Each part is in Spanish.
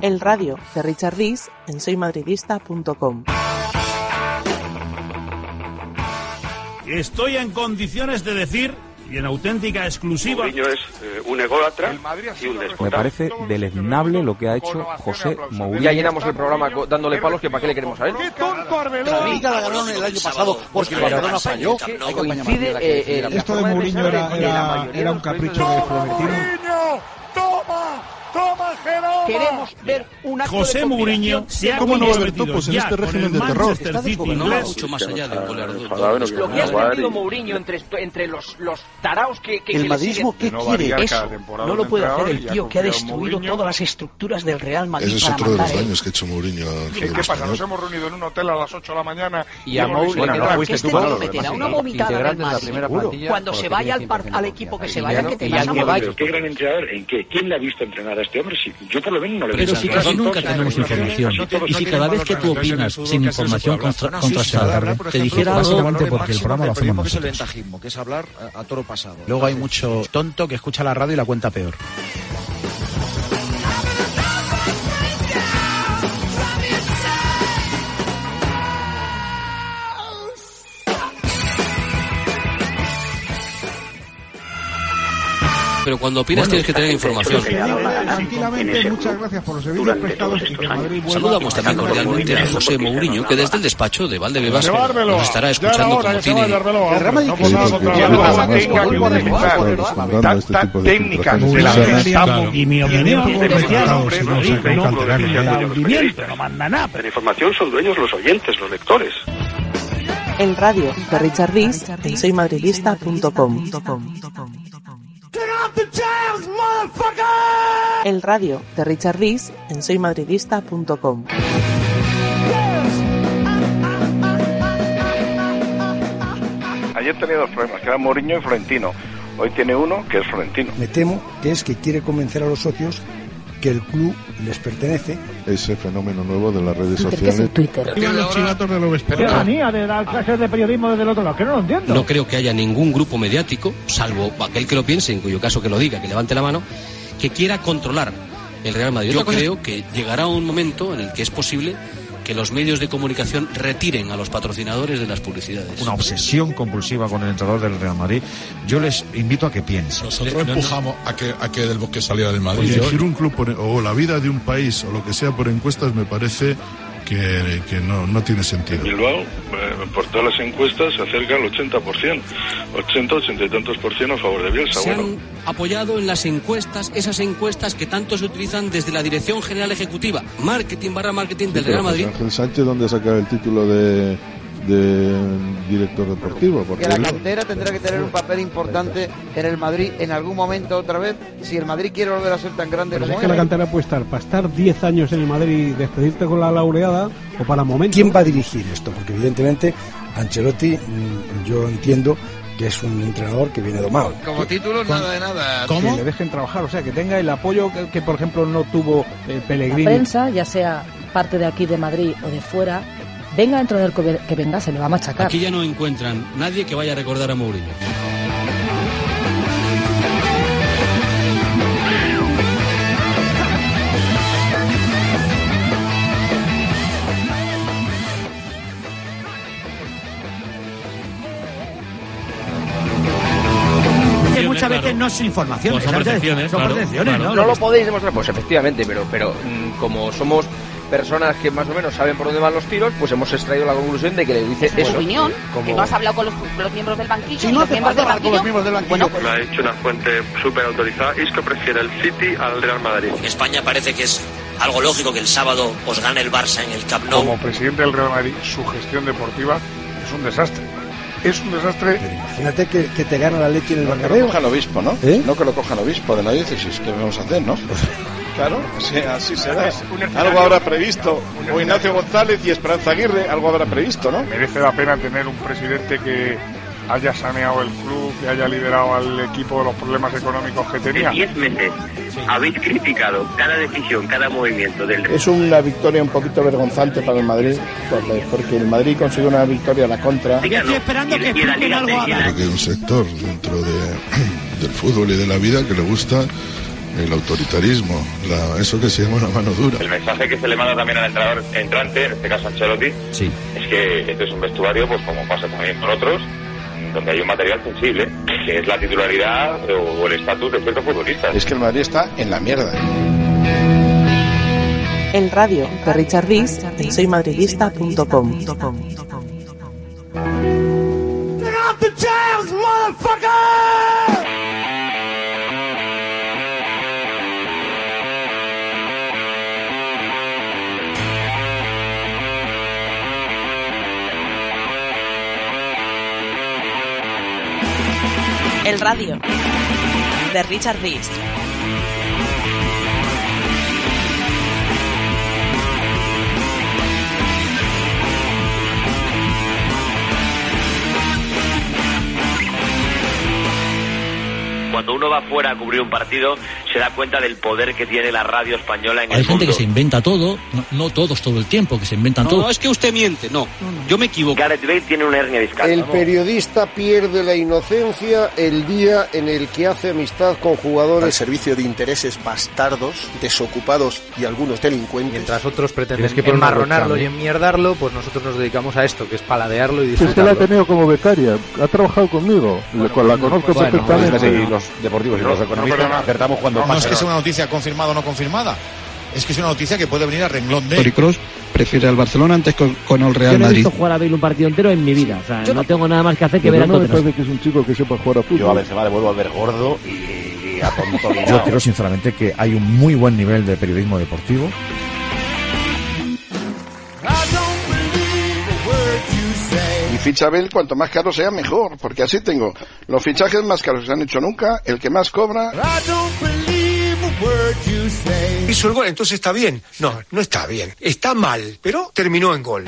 El radio de Richard Rees en soymadridista.com. Estoy en condiciones de decir, y en auténtica exclusiva, Mourinho es eh, un ególatra y un Me déspota. parece deleznable lo que ha hecho José Mourinho. Ya llenamos el programa dándole palos que para qué le queremos a él. La Liga la ganaron el año pasado porque el Barcelona falló. Coincide eh, eh, Esto de Mourinho era, era, era de un capricho de Florentino. Queremos ver un acto José de Mourinho se ha ¿Cómo no va a haber topos en este régimen de terror? Está desgobernado. mucho más allá de un goleador. Lo que ha y- Mourinho entre, entre los, los taraos que, que, El madridismo. ¿qué quiere? Eso no lo puede hacer el tío que ha destruido todas las estructuras del Real Madrid Ese es otro de los daños que ha hecho Mourinho ¿Qué, pasa? Nos hemos reunido en un hotel a las 8 de la mañana Y a hemos Mou visto le que este tío meterá una vomitada del de la Madrid. primera Seguro. plantilla, Cuando se vaya al, tiene par- 100% al equipo que se vaya, ya que te vas a morir. ¿Qué gran entrenador? ¿En qué? ¿Quién le ha visto entrenar a este hombre? Sí, yo por lo menos no le he Pero si casi nunca tenemos información. Y si cada vez que tú opinas sin información contra- contrastada te dijera algo... Básicamente porque el programa lo hacemos es el ventajismo, que es hablar a, a toro pasado. Luego hay mucho tonto que escucha la radio y la cuenta peor. pero cuando opinas bueno, tienes que tener información. Tranquilamente, muchas gracias por los servicios prestados y que Madrid Saludamos también cordialmente a José Mourinho, que desde el despacho de Valdebebas nos estará escuchando como tiene. La información son dueños los oyentes, los lectores. En radio de Richard Rees, soymadridista.com. El radio de Richard Rees en soymadridista.com. Ayer tenía dos problemas, que eran Mourinho y Florentino. Hoy tiene uno que es Florentino. Me temo que es que quiere convencer a los socios que el club les pertenece. Ese fenómeno nuevo de las redes Twitter, ¿qué es el sociales. Twitter? los chivatos de lo vespertino. de dar clases de periodismo desde el otro lado, que no lo entiendo. No creo que haya ningún grupo mediático, salvo aquel que lo piense, en cuyo caso que lo diga, que levante la mano, que quiera controlar el Real Madrid. Yo creo que llegará un momento en el que es posible que los medios de comunicación retiren a los patrocinadores de las publicidades. Una obsesión compulsiva con el entrenador del Real Madrid. Yo les invito a que piensen. Nosotros No, no. empujamos a que, a que Del Bosque saliera del Madrid. Pues yo- Elegir un club por- o la vida de un país o lo que sea por encuestas me parece que, que no, no tiene sentido. Bilbao, por todas las encuestas, se acerca al 80%. 80, 80 y tantos por ciento a favor de Bielsa. Se han apoyado en las encuestas, esas encuestas que tanto se utilizan desde la Dirección General Ejecutiva, marketing barra marketing del Real Madrid. Ángel Sánchez, ¿dónde saca el título de, de director deportivo? Porque Que la él- cantera tendrá que tener un papel importante en el Madrid en algún momento otra vez, si el Madrid quiere volver a ser tan grande Pero como es que la es. cantera puede estar para estar 10 años en el Madrid y despedirte con la laureada o para momentos. ¿Quién va a dirigir esto? Porque evidentemente Ancelotti, mm, yo entiendo que es un entrenador que viene domado. Como título, nada de nada. Que le dejen trabajar, o sea, que tenga el apoyo que, que, por ejemplo, no tuvo eh, Pellegrini. prensa, ya sea parte de aquí de Madrid o de fuera, venga dentro del que venga, se le va a machacar. Aquí ya no encuentran nadie que vaya a recordar a Mourinho. Que muchas veces no es información, Pues son percepciones, son claro, percepciones, claro. ¿no? No lo podéis demostrar, pues efectivamente, pero, pero mm, como somos personas que más o menos saben por dónde van los tiros, pues hemos extraído la conclusión de que le dice tu eso. opinión, como- que no has hablado con los, los miembros del banquillo, Si y no los miembros del hablar con los banquillo, miembros del banquillo. bueno, pues Lo ha hecho una fuente súper autorizada. Es que prefiere el City al Real Madrid. En España parece que es algo lógico que el sábado os gane el Barça en el Camp Nou. Como presidente del Real Madrid, su gestión deportiva es un desastre. Es un desastre. Imagínate que, que te gana la leche en el No que lo Bernabéu. cojan obispo, ¿no? ¿Eh? No que lo cojan obispo de la diócesis, ¿qué vamos a hacer, no? Claro, sí, así será. Algo habrá previsto. O Ignacio González y Esperanza Aguirre, algo habrá previsto, ¿no? Merece la pena tener un presidente que haya saneado el club, que haya liderado al equipo de los problemas económicos que tenía. En 10 meses habéis criticado cada decisión, cada movimiento del Es una victoria un poquito vergonzante para el Madrid, porque, el Madrid consiguió una victoria a la contra. Estoy esperando que expliquen algo a Creo que hay un sector dentro de, del fútbol y de la vida que le gusta el autoritarismo, la- eso que se llama una mano dura. El mensaje que se le manda también al entrenador entrante, en este caso Ancelotti, Sí. es que este es un vestuario, pues como pasa también con otros, donde hay un material sensible, que es la titularidad o el estatus de ciertos futbolistas. Es que el Madrid está en la mierda. El radio de Richard Rees en soymadridista.com. El radio de Richard Rees. Cuando uno va fuera a cubrir un partido, se da cuenta del poder que tiene la radio española en Hay el gente mundo. que se inventa todo, no, no todos todo el tiempo, que se inventan No, todo. no, es que usted miente, no. Yo me equivoco. Gareth Bale tiene una hernia discal. El periodista pierde la inocencia el día en el que hace amistad con Al jugadores. servicio de intereses bastardos, desocupados y algunos delincuentes. Mientras otros pretenden que enmarronarlo y enmierdarlo, pues nosotros nos dedicamos a esto, que es paladearlo y Si usted la ha disfrutarlo. tenido como becaria, ha trabajado conmigo, la conozco bueno, perfectamente. bueno, los deportivos y los economistas acertamos cuando no es que sea una noticia confirmada o no confirmada, es que es una noticia que puede venir a renglón de... Toni Kroos prefiere al Barcelona antes con, con el Real Yo no he Madrid. visto jugar a Bale un partido entero en mi vida. O sea, no tengo nada más que hacer que ver a no me parece que es un chico que sepa jugar a fútbol. Yo a Benzema le vuelvo a ver gordo y, y atontolinado. Yo creo sinceramente que hay un muy buen nivel de periodismo deportivo. Y ficha Bell, cuanto más caro sea, mejor, porque así tengo los fichajes más caros que se han hecho nunca, el que más cobra. Hizo el gol, entonces está bien. No, no está bien. Está mal, pero terminó en gol.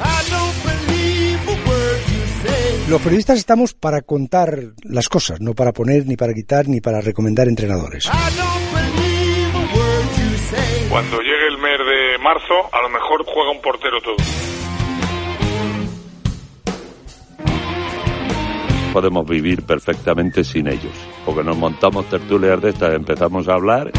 Los periodistas estamos para contar las cosas, no para poner, ni para quitar, ni para recomendar entrenadores. Cuando llegue el mes de marzo, a lo mejor juega un portero todo. podemos vivir perfectamente sin ellos. Porque nos montamos tertulias de estas, empezamos a hablar.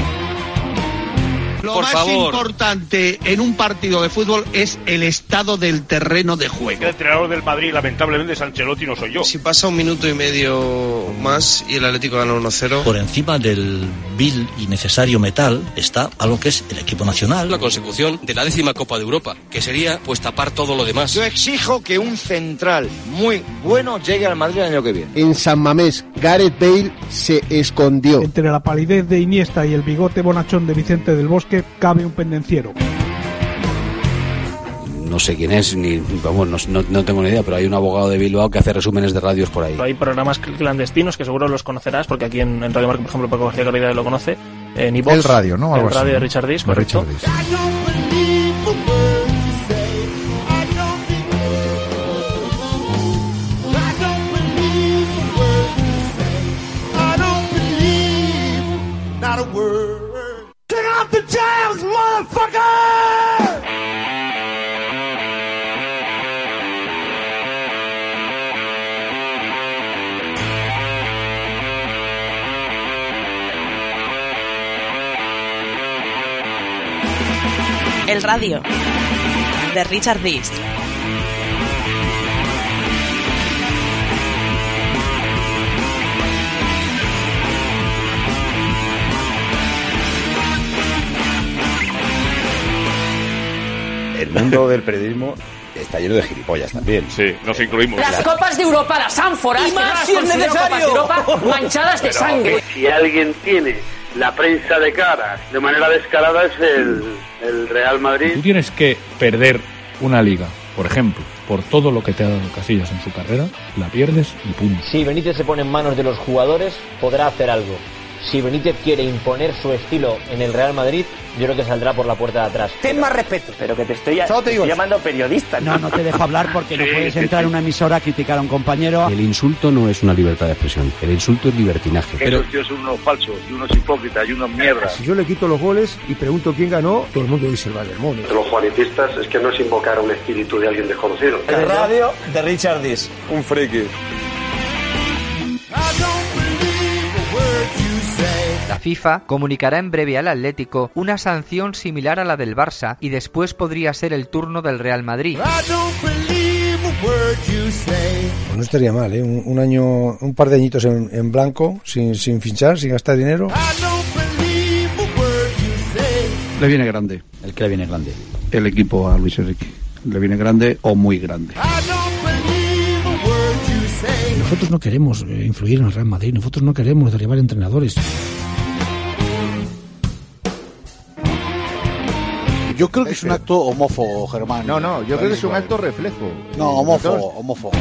Lo Por más favor. importante en un partido de fútbol es el estado del terreno de juego. El entrenador del Madrid, lamentablemente, es Ancelotti, no soy yo. Si pasa un minuto y medio más y el Atlético gana 1-0. Por encima del vil y necesario metal está algo que es el equipo nacional. La consecución de la décima Copa de Europa, que sería pues tapar todo lo demás. Yo exijo que un central muy bueno llegue al Madrid el año que viene. En San Mamés, Gareth Bale se escondió. Entre la palidez de Iniesta y el bigote bonachón de Vicente del Bosque cabe un pendenciero. No sé quién es, ni vamos, no, no- no tengo ni idea, pero hay un abogado de Bilbao que hace resúmenes de radios por ahí. Hay programas cl- clandestinos que seguro los conocerás, porque aquí en, en Radio Marca, por ejemplo, Paco García Caridad lo conoce. En iVox, El radio, ¿no? Algo el radio de Richard Dis, correcto. Richard El radio de Richard Rees. El mundo del periodismo está lleno de gilipollas también. Sí, nos incluimos. Las copas de Europa, las ánforas, Y más si es considero copas de necesario. Europa manchadas de Pero sangre. Si alguien tiene la prensa de cara de manera descarada es el, el Real Madrid. Tú tienes que perder una liga, por ejemplo, por todo lo que te ha dado Casillas en su carrera, la pierdes y punto. Si Benítez se pone en manos de los jugadores, podrá hacer algo. Si Benítez quiere imponer su estilo en el Real Madrid, yo creo que saldrá por la puerta de atrás. Ten más respeto. Pero que te estoy, te llamando periodista. No, no te dejo hablar porque no puedes entrar en una emisora a criticar a un compañero. El insulto no es una libertad de expresión, el insulto es libertinaje. Estos tíos son unos falsos, y unos hipócritas, y unos mierdas. Si yo le quito los goles y pregunto quién ganó, todo el mundo dice el Bayern Múnich. Los juanitistas es que no es invocar un espíritu de alguien desconocido. El radio de Richard Dis. Un friki. La FIFA comunicará en breve al Atlético una sanción similar a la del Barça y después podría ser el turno del Real Madrid. Pues no estaría mal, ¿eh? Un, un año, un par de añitos en, en blanco, sin, sin fichar, sin gastar dinero. Le viene grande. El que le viene grande. El equipo a Luis Enrique. Le viene grande o muy grande. Nosotros no queremos eh, influir en el Real Madrid, nosotros no queremos derribar entrenadores. Yo creo que es un acto homófobo, Germán. No, no, yo creo que es un acto reflejo. No, homófobo, homófobo.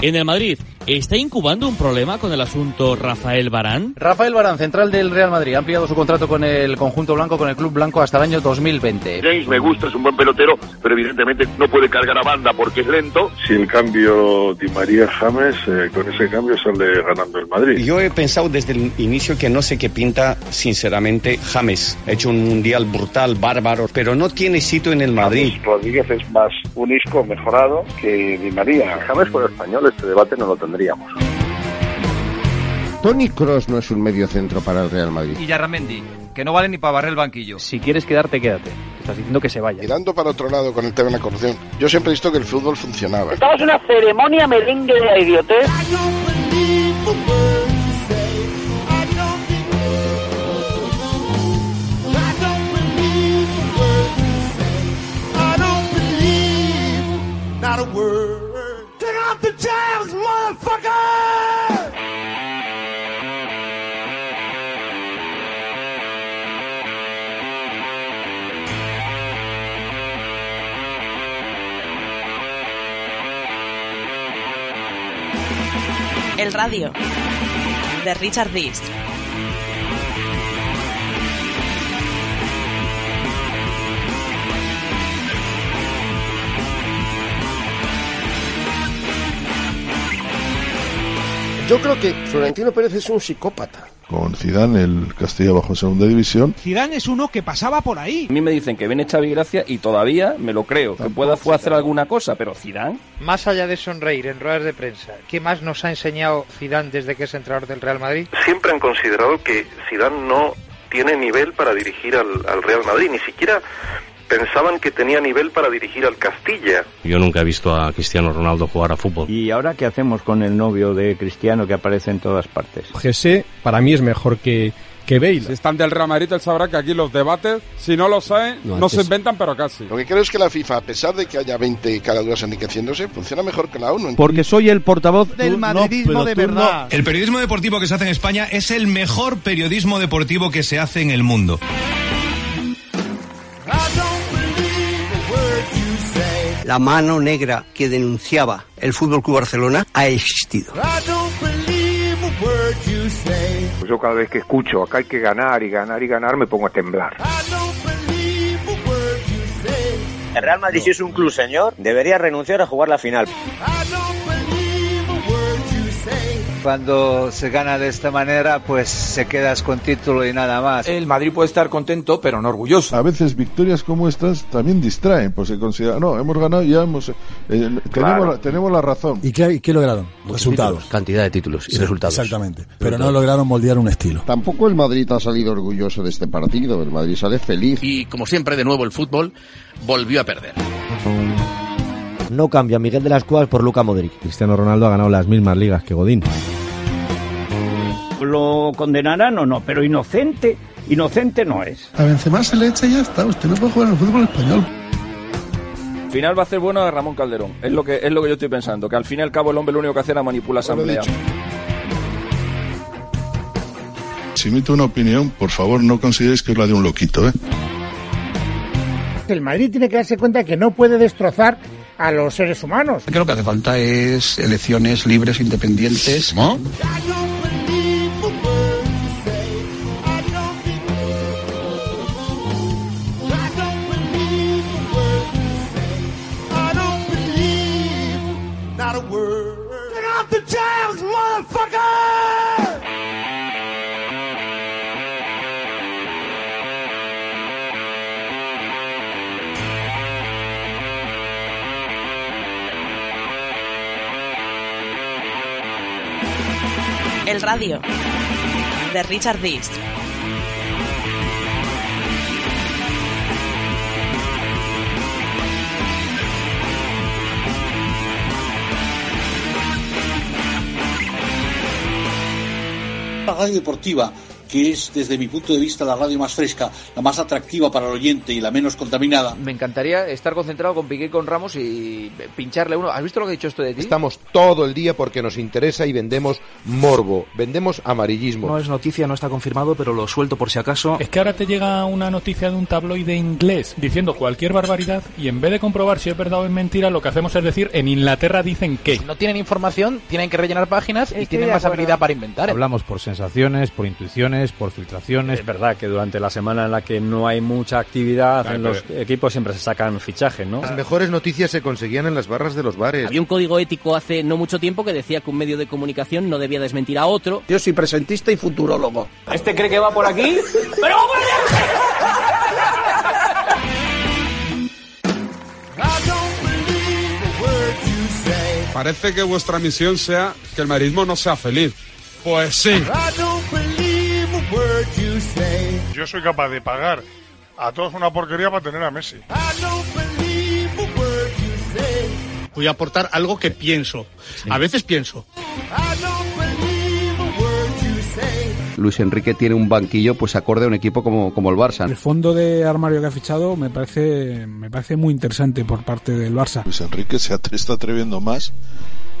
En el Madrid, ¿está incubando un problema con el asunto Rafael Barán? Rafael Barán, central del Real Madrid, ha ampliado su contrato con el conjunto blanco, con el club blanco hasta el año 2020. James me gusta, es un buen pelotero, pero evidentemente no puede cargar a banda porque es lento. Si el cambio Di María James, eh, con ese cambio sale ganando el Madrid. Yo he pensado desde el inicio que no sé qué pinta, sinceramente, James. Ha hecho un mundial brutal, bárbaro, pero no tiene sitio en el Madrid. Rodríguez es más un isco mejorado que Di María. James por español, este debate no lo tendríamos. Tony Cross no es un medio centro para el Real Madrid. Y Yarramendi, que no vale ni para barrer el banquillo. Si quieres quedarte, quédate. Estás diciendo que se vaya. Mirando para otro lado con el tema de la corrupción, yo siempre he visto que el fútbol funcionaba. Estamos en una ceremonia merengue de idiotez. El radio de Richard Rees. Yo creo que Florentino Pérez es un psicópata. Con Zidane, el Castilla bajo segunda división. Zidane es uno que pasaba por ahí. A mí me dicen que viene Xavi Gracia y todavía me lo creo, que pueda fue hacer alguna cosa, pero Zidane... Más allá de sonreír en ruedas de prensa, ¿qué más nos ha enseñado Zidane desde que es entrenador del Real Madrid? Siempre han considerado que Zidane no tiene nivel para dirigir al, al Real Madrid, ni siquiera pensaban que tenía nivel para dirigir al Castilla. Yo nunca he visto a Cristiano Ronaldo jugar a fútbol. ¿Y ahora qué hacemos con el novio de Cristiano que aparece en todas partes? Jesse para mí es mejor que, que Bale. Si están del Real Madrid, él sabrá que aquí los debates, si no lo saben, no, No, se inventan, pero casi. Lo que creo es que la FIFA, a pesar de que haya 20 caraduras enriqueciéndose, funciona mejor que la ONU. Porque soy el portavoz del madridismo de verdad. El periodismo deportivo que se hace en España es el mejor periodismo deportivo que se hace en el mundo. La mano negra que denunciaba el Fútbol Club Barcelona ha existido. Pues yo cada vez que escucho acá hay que ganar y ganar y ganar me pongo a temblar. El Real Madrid, si es un club señor, debería renunciar a jugar la final. Cuando se gana de esta manera, pues se quedas con título y nada más. El Madrid puede estar contento, pero no orgulloso. A veces victorias como estas también distraen, pues se considera, no, hemos ganado y ya hemos... eh, tenemos, la, tenemos la razón. ¿Y qué, qué lograron? Resultados. Cantidad de títulos y resultados. Exactamente. Pero no lograron moldear un estilo. Tampoco el Madrid ha salido orgulloso de este partido. El Madrid sale feliz. Y como siempre, de nuevo el fútbol volvió a perder. No cambia Miguel de las Cuevas por Luca Modric. Cristiano Ronaldo ha ganado las mismas ligas que Godín. ¿Lo condenarán o no? Pero inocente, inocente no es. A Benzema se le echa y ya está. Usted no puede jugar en el fútbol español. Final va a ser bueno a Ramón Calderón. Es lo que es lo que yo estoy pensando, que al fin y al cabo el hombre lo único que hace era manipular asamblea. Si emito una opinión, por favor no consideréis que es la de un loquito, ¿eh? El Madrid tiene que darse cuenta que no puede destrozar a los seres humanos. Creo que hace falta es elecciones libres, independientes. ¿No? Radio de Richard. La radio deportiva, que es desde mi punto de vista la radio más fresca, la más atractiva para el oyente y la menos contaminada. Me encantaría estar concentrado con Piqué y con Ramos y pincharle uno. ¿Has visto lo que ha dicho esto de ti? Estamos todo el día porque nos interesa y vendemos morbo, vendemos amarillismo. No es noticia, no está confirmado, pero lo suelto por si acaso. Es que ahora te llega una noticia de un tabloide inglés diciendo cualquier barbaridad y en vez de comprobar si es verdad o es mentira, lo que hacemos es decir, en Inglaterra dicen que. Si no tienen información, tienen que rellenar páginas y tienen más habilidad para inventar. Hablamos por sensaciones, por intuiciones, por filtraciones. Es verdad que durante la semana en la que no hay mucha actividad Claro, en los pero- equipos siempre se sacan fichajes, ¿no? Las mejores noticias se conseguían en las barras de los bares. Había un código ético hace no mucho tiempo que decía que un medio de comunicación no debía desmentir a otro. Yo soy presentista y futurólogo. ¿Este cree que va por aquí? ¡Pero va por allá! Parece que vuestra misión sea que el marismo no sea feliz. Pues sí. Yo soy capaz de pagar a todos una porquería para tener a Messi. Voy a aportar algo que pienso. A veces pienso. Luis Enrique tiene un banquillo pues acorde a un equipo como, como el Barça. El fondo de armario que ha fichado me parece, me parece muy interesante por parte del Barça. Luis Enrique se está atreviendo más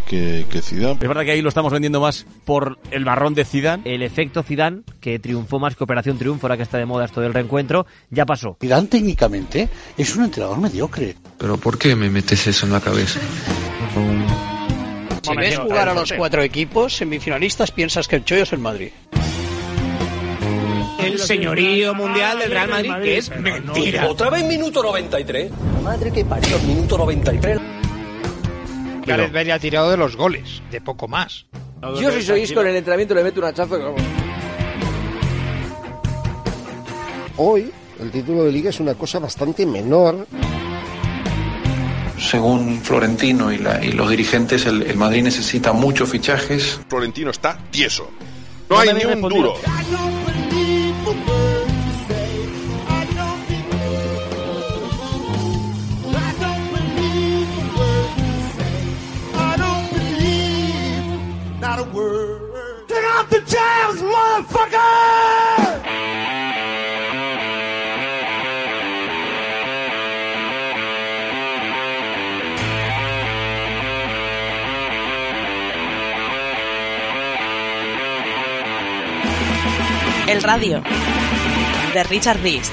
que, que Zidane. Es verdad que ahí lo estamos vendiendo más por el marrón de Zidane. El efecto Zidane, que triunfó más que Operación Triunfo, ahora que está de moda esto del reencuentro, ya pasó. Zidane técnicamente es un entrenador mediocre. ¿Pero por qué me metes eso en la cabeza? Si ves jugar a los cuatro equipos semifinalistas, piensas que el chollo es el Madrid. El señorío mundial del Real Madrid, que es mentira. Otra vez minuto 93. Madre que parió, minuto 93. Gareth Bale ha tirado de los goles, de poco más. Yo si sois con el entrenamiento le meto un hachazo. Hoy el título de liga es una cosa bastante menor. Según Florentino y, la- y los dirigentes, el, el Madrid necesita muchos fichajes. Florentino está tieso. No hay ni un duro. The jams! El radio de Richard Rees.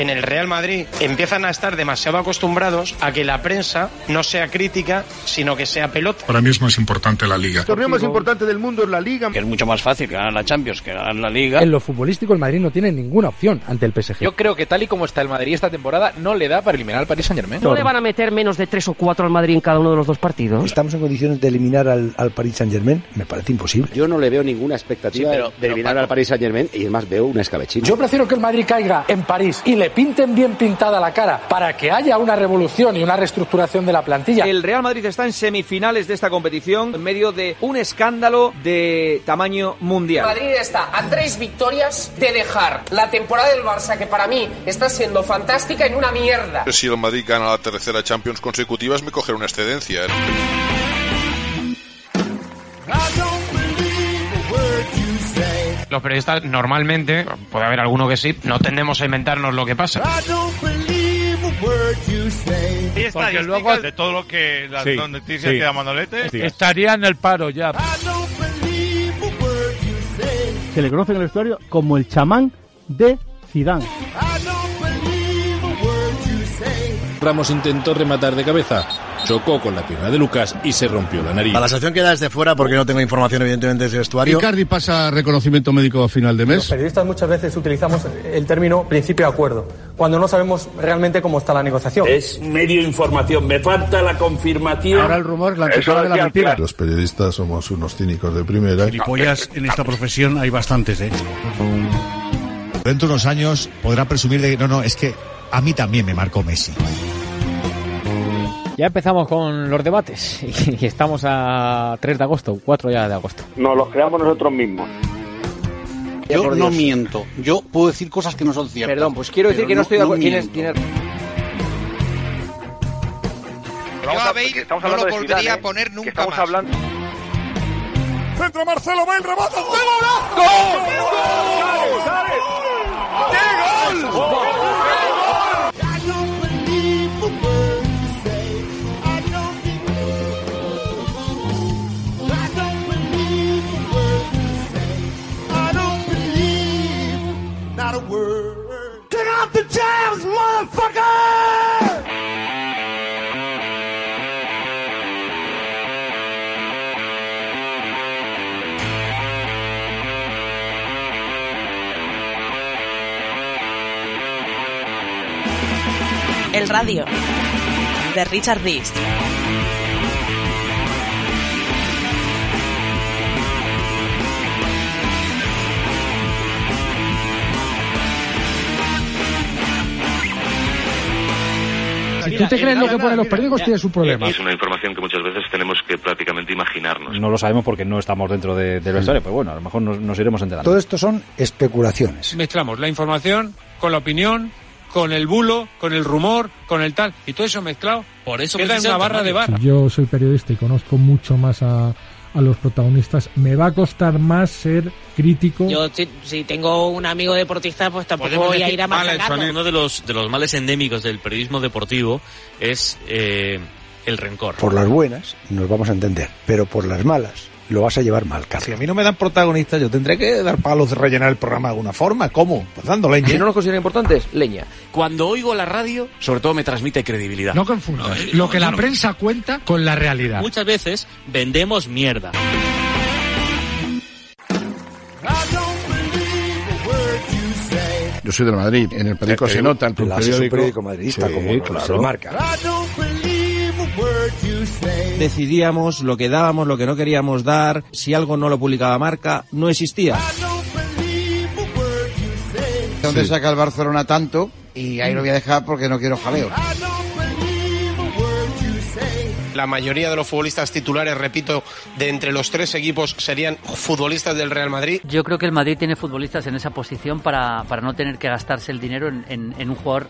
En el Real Madrid empiezan a estar demasiado acostumbrados a que la prensa no sea crítica, sino que sea pelota. Para mí es más importante la liga. El torneo más importante del mundo es la Liga. Que es mucho más fácil ganar la Champions que ganar la Liga. En lo futbolístico, el Madrid no tiene ninguna opción ante el PSG. Yo creo que tal y como está el Madrid esta temporada, no le da para eliminar al Paris Saint Germain. ¿No le van a meter menos de tres o cuatro al Madrid en cada uno de los dos partidos? ¿Estamos en condiciones de eliminar al, al Paris Saint Germain? Me parece imposible. Yo no le veo ninguna expectativa Sí, pero- de pero, eliminar al Paris Saint Germain y además veo una escabechina. Yo prefiero que el Madrid caiga en París y le pinten bien pintada la cara para que haya una revolución y una reestructuración de la plantilla. El Real Madrid está en semifinales de esta competición en medio de un escándalo de tamaño mundial. Madrid está a tres victorias de dejar la temporada del Barça, que para mí está siendo fantástica, en una mierda. Si el Madrid gana la tercera Champions consecutivas, me cogerá una excedencia. ¿eh? Los periodistas normalmente, puede haber alguno que sí, no tendemos a inventarnos lo que pasa. Porque luego de todo lo que las Sí, noticias sí. que da Manolete, Estaría en el paro ya. Se le conoce en el vestuario como el chamán de Zidane. Ramos intentó rematar de cabeza, chocó con la pierna de Lucas y se rompió la nariz. A la sección queda desde fuera porque no tengo información evidentemente de ese vestuario. Icardi pasa reconocimiento médico a final de Los mes. periodistas muchas veces utilizamos el término principio de acuerdo, cuando no sabemos realmente cómo está la negociación. Es medio información, me falta la confirmación. Ahora el rumor, la de la mentira. Los periodistas somos unos cínicos de primera. Gilipollas en esta profesión hay bastantes, ¿eh? Dentro de unos años podrá presumir de que no, no, es que a mí también me marcó Messi. Ya empezamos con los debates y estamos a 3 de agosto, 4 ya de agosto. Nos los creamos nosotros mismos. Yo no miento. Yo puedo decir cosas que no son ciertas. Perdón, pues quiero decir que no, estoy de acuerdo. ¿Tienes, tienes... Yo a Bale no lo volvería a poner nunca estamos más. hablando. Centro Marcelo Bale, remata. ¡Qué golazo! ¡Gol! ¡Qué radio de Richard Rees. Si tú te crees lo que ponen los periódicos, tienes un problema. Es una información que muchas veces tenemos que prácticamente imaginarnos. No lo sabemos porque no estamos dentro de- del vestuario, pero bueno, a lo mejor nos, nos iremos enterando. Todo esto son especulaciones. Mezclamos la información con la opinión, con el bulo, con el rumor, con el tal. Y todo eso mezclado Por eso queda en una barra de bar. Si yo soy periodista y conozco mucho más a, a los protagonistas, me va a costar más ser crítico. Yo si, si tengo un amigo deportista, pues tampoco voy a ir a machacarlo. Uno de los, de los males endémicos del periodismo deportivo es eh, el rencor. Por las buenas nos vamos a entender, pero por las malas lo vas a llevar mal, Carlos. Si a mí no me dan protagonistas, yo tendré que dar palos de rellenar el programa de alguna forma. ¿Cómo? Pues dando leña. Si no nos consideran importantes, leña. Cuando oigo la radio, sobre todo me transmite credibilidad. No confundas lo que la prensa cuenta con la realidad. Muchas veces vendemos mierda. Yo soy del Madrid. En el periódico se nota. El un periódico madridista, Sí, como, como claro. se marca. Decidíamos lo que dábamos, lo que no queríamos dar. Si algo no lo publicaba marca, no existía. ¿Dónde saca el Barcelona tanto? Y ahí lo voy a dejar porque no quiero jaleo. La mayoría de los futbolistas titulares, repito, de entre los tres equipos serían futbolistas del Real Madrid. Yo creo que el Madrid tiene futbolistas en esa posición para, para no tener que gastarse el dinero en, en- en un jugador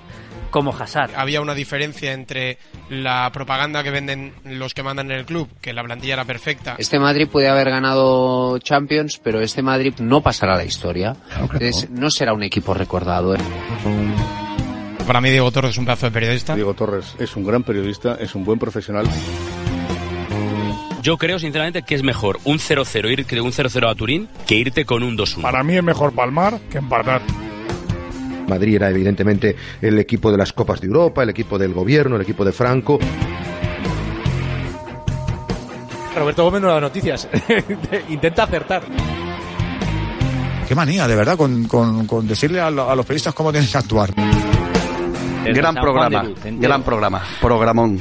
como Hazard. Había una diferencia entre la propaganda que venden los que mandan en el club, que la plantilla era perfecta. Este Madrid puede haber ganado Champions, pero este Madrid no pasará a la historia. Es- no será un equipo recordado. Para mí Diego Torres es un pedazo de periodista. Diego Torres es un gran periodista, es un buen profesional. Yo creo sinceramente que es mejor un 0-0 ir de un 0-0 a Turín que irte con un 2-1. Para mí es mejor palmar que empatar. Madrid era evidentemente el equipo de las Copas de Europa, el equipo del gobierno, el equipo de Franco. Roberto Gómez no da noticias. Intenta acertar. Qué manía, de verdad, con, con- con decirle a, lo- a los periodistas cómo tienen que actuar. Gran programa, gran programa, programón.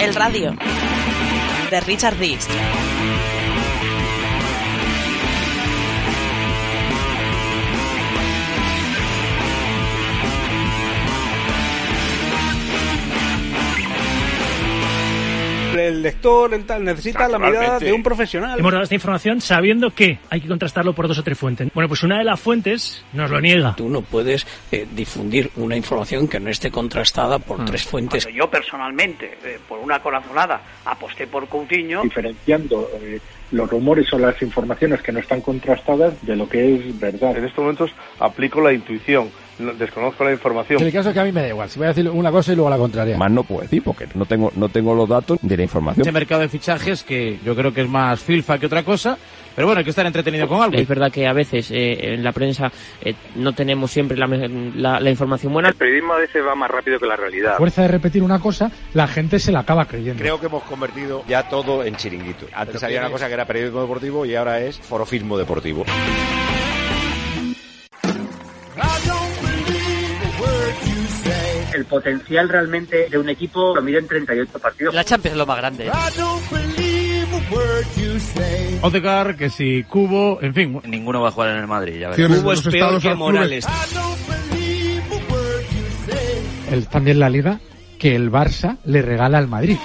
El radio de Richard Rees. El lector el tal, necesita la mirada de un profesional. Hemos dado esta información sabiendo que hay que contrastarlo por dos o tres fuentes. Bueno, pues una de las fuentes nos lo niega. Tú no puedes eh, difundir una información que no esté contrastada por tres fuentes. Cuando yo personalmente, eh, por una corazonada, aposté por Coutinho. diferenciando eh, los rumores o las informaciones que no están contrastadas de lo que es verdad. En estos momentos aplico la intuición. Desconozco la información. El caso es que a mí me da igual. Si voy a decir una cosa y luego la contraria. Más no puedo decir porque no tengo, no tengo los datos de la información. Ese mercado de fichajes que yo creo que es más filfa que otra cosa. Pero bueno, hay que estar entretenido con algo. Es verdad que a veces eh, en la prensa eh, no tenemos siempre la, la, la, información buena. El periodismo a veces va más rápido que la realidad. A fuerza de repetir una cosa, la gente se la acaba creyendo. Creo que hemos convertido ya todo en chiringuito. Antes había una cosa que era periodismo deportivo y ahora es forofismo deportivo. El potencial realmente de un equipo lo mide en 38 partidos. La Champions es lo más grande. Odegaard, que si Cubo, en fin. Ninguno va a jugar en el Madrid, ya verás. Cubo es peor que Morales. El, también la Liga que el Barça le regala al Madrid.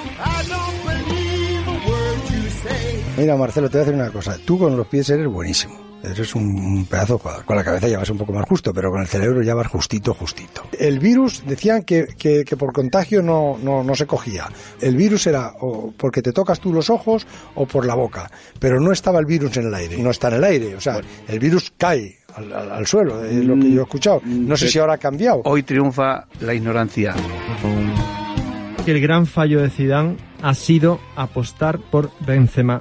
Mira, Marcelo, te voy a decir una cosa. Tú con los pies eres buenísimo. Eres un pedazo. Con la cabeza ya vas un poco más justo, pero con el cerebro ya vas justito, justito. El virus, decían que, que, que por contagio no, no, no, se cogía. El virus era o porque te tocas tú los ojos o por la boca. Pero no estaba el virus en el aire. No está en el aire. O sea, el virus cae al, al, al suelo, es lo que yo he escuchado. No sé si ahora ha cambiado. Hoy triunfa la ignorancia. El gran fallo de Zidane ha sido apostar por Benzema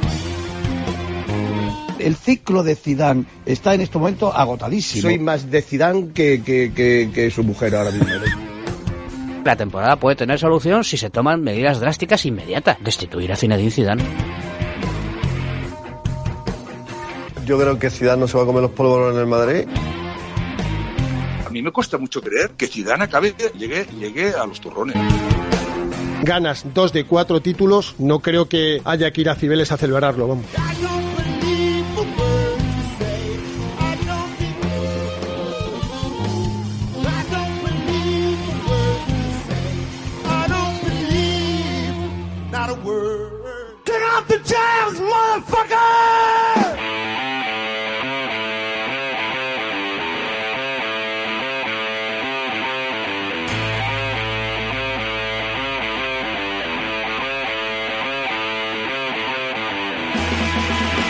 el ciclo de Zidane está en este momento agotadísimo. Soy más de Zidane que, que, que, que su mujer ahora mismo. La temporada puede tener solución si se toman medidas drásticas inmediatas. Destituir a Zinedine Zidane. Yo creo que Zidane no se va a comer los polvorones en el Madrid. A mí me cuesta mucho creer que Zidane acabe, llegue, llegue a los turrones ganas dos de cuatro títulos, no creo que haya que ir a Cibeles a celebrarlo, vamos. Jams, motherfucker!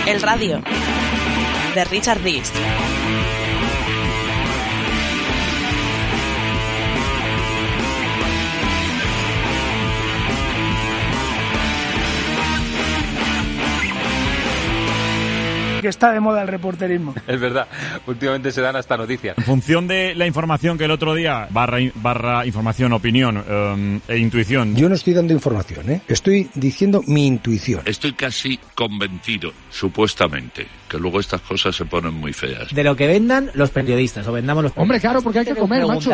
El radio de Richard Beast. Que está de moda el reporterismo. Es verdad, últimamente se dan hasta noticias. En función de la información que el otro día, barra, barra información, opinión um, e intuición. Yo no estoy dando información, ¿eh? Estoy diciendo mi intuición. Estoy casi convencido, supuestamente, que luego estas cosas se ponen muy feas. De lo que vendan los periodistas, o vendamos los Hombre, claro, porque hay que comer, macho.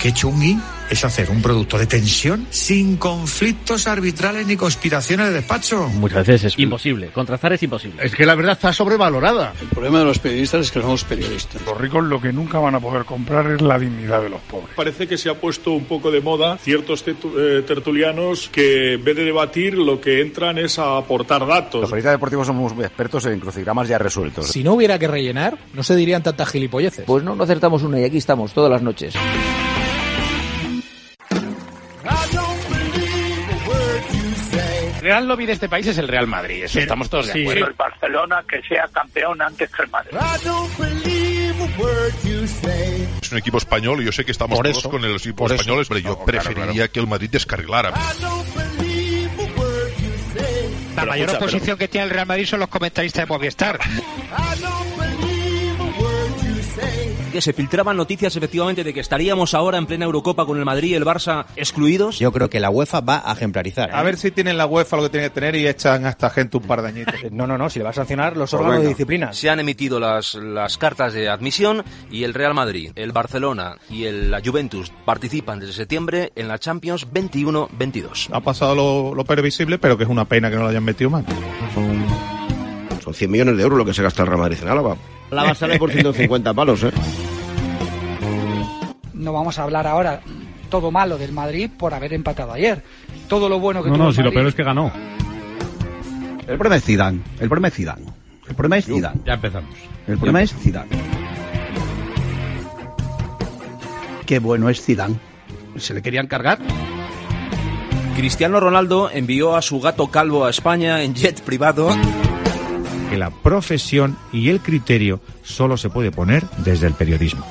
Qué chungui es hacer un producto de tensión sin conflictos arbitrales ni conspiraciones de despacho. Muchas veces es imposible. Contrastar es imposible. Es que la verdad está sobrevalorada. El problema de los periodistas es que somos periodistas. Los ricos lo que nunca van a poder comprar es la dignidad de los pobres. Parece que se ha puesto un poco de moda ciertos tertulianos que en vez de debatir lo que entran es a aportar datos. Los periodistas deportivos somos expertos en crucigramas ya resueltos. Si no hubiera que rellenar, no se dirían tantas gilipolleces. Pues no, no acertamos una y aquí estamos todas las noches. Gran lobby de este país es el Real Madrid, eso estamos todos de sí, acuerdo. El Barcelona que sea campeón antes que el Madrid. Es un equipo español y yo sé que estamos Por todos eso, con los equipos españoles, pero yo No, claro, preferiría claro. que el Madrid descarrilara. La mayor escucha, oposición que tiene el Real Madrid son los comentaristas de Movistar. Que se filtraban noticias efectivamente de que estaríamos ahora en plena Eurocopa con el Madrid y el Barça excluidos. Yo creo que la UEFA va a ejemplarizar. A ver si tienen la UEFA lo que tiene que tener y echan a esta gente un par de añitos. No, no, no, si le va a sancionar los Pues órganos de disciplina. Se han emitido las, las cartas de admisión y el Real Madrid, el Barcelona y el, la Juventus participan desde septiembre en la Champions 21-22. Ha pasado lo, lo previsible, pero que es una pena que no lo hayan metido más. Son 100 millones de euros lo que se gasta el Real Madrid en Álava. Álava sale por 150 palos, ¿eh? No vamos a hablar ahora todo malo del Madrid por haber empatado ayer. Todo lo bueno que No, tuvo no, si lo peor es que ganó. El problema es Zidane. El problema es Zidane. El problema es Zidane. Ya empezamos. El problema es Zidane. Qué bueno es Zidane. ¿Se le querían cargar? Cristiano Ronaldo envió a su gato calvo a España en jet privado. Que la profesión y el criterio solo se puede poner desde el periodismo.